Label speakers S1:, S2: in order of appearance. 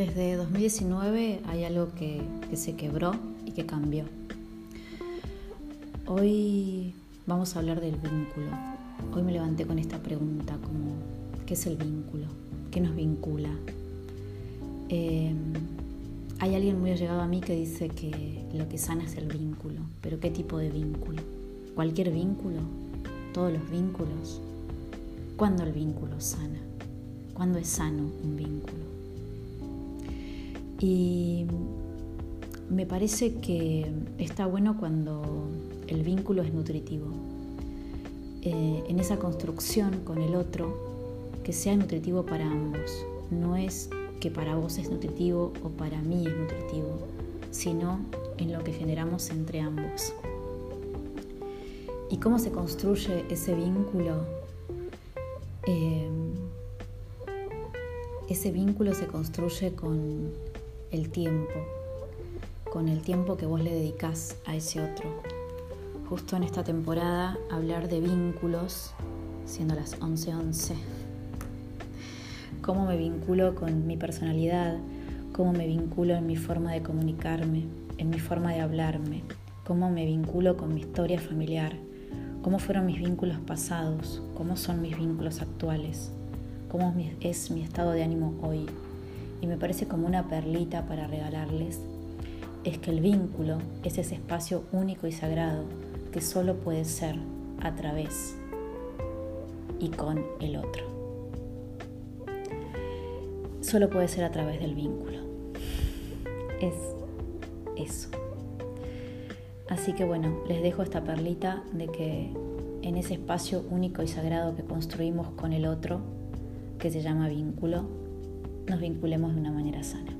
S1: Desde 2019 hay algo que, se quebró y que cambió. Hoy vamos a hablar del vínculo. Hoy me levanté con esta pregunta como, ¿qué es el vínculo? ¿Qué nos vincula? Eh, hay alguien muy allegado a mí que dice que lo que sana es el vínculo, pero ¿qué tipo de vínculo? ¿Cualquier vínculo? ¿Todos los vínculos? ¿Cuándo el vínculo sana? ¿Cuándo es sano un vínculo? Y me parece que está bueno cuando el vínculo es nutritivo. Eh, en esa construcción con el otro, que sea nutritivo para ambos. No es que para vos es nutritivo o para mí es nutritivo, sino en lo que generamos entre ambos. ¿Y cómo se construye ese vínculo? Eh, ese vínculo se construye con el tiempo, con el tiempo que vos le dedicás a ese otro. Justo en esta temporada hablar de vínculos, siendo las 11:11. Cómo me vinculo con mi personalidad, cómo me vinculo en mi forma de comunicarme, en mi forma de hablarme, cómo me vinculo con mi historia familiar, cómo fueron mis vínculos pasados, cómo son mis vínculos actuales, cómo es mi estado de ánimo hoy y me parece como una perlita para regalarles, es que el vínculo es ese espacio único y sagrado que solo puede ser a través y con el otro. Solo puede ser a través del vínculo. Es eso. Así que bueno, les dejo esta perlita de que en ese espacio único y sagrado que construimos con el otro, que se llama vínculo, nos vinculemos de una manera sana.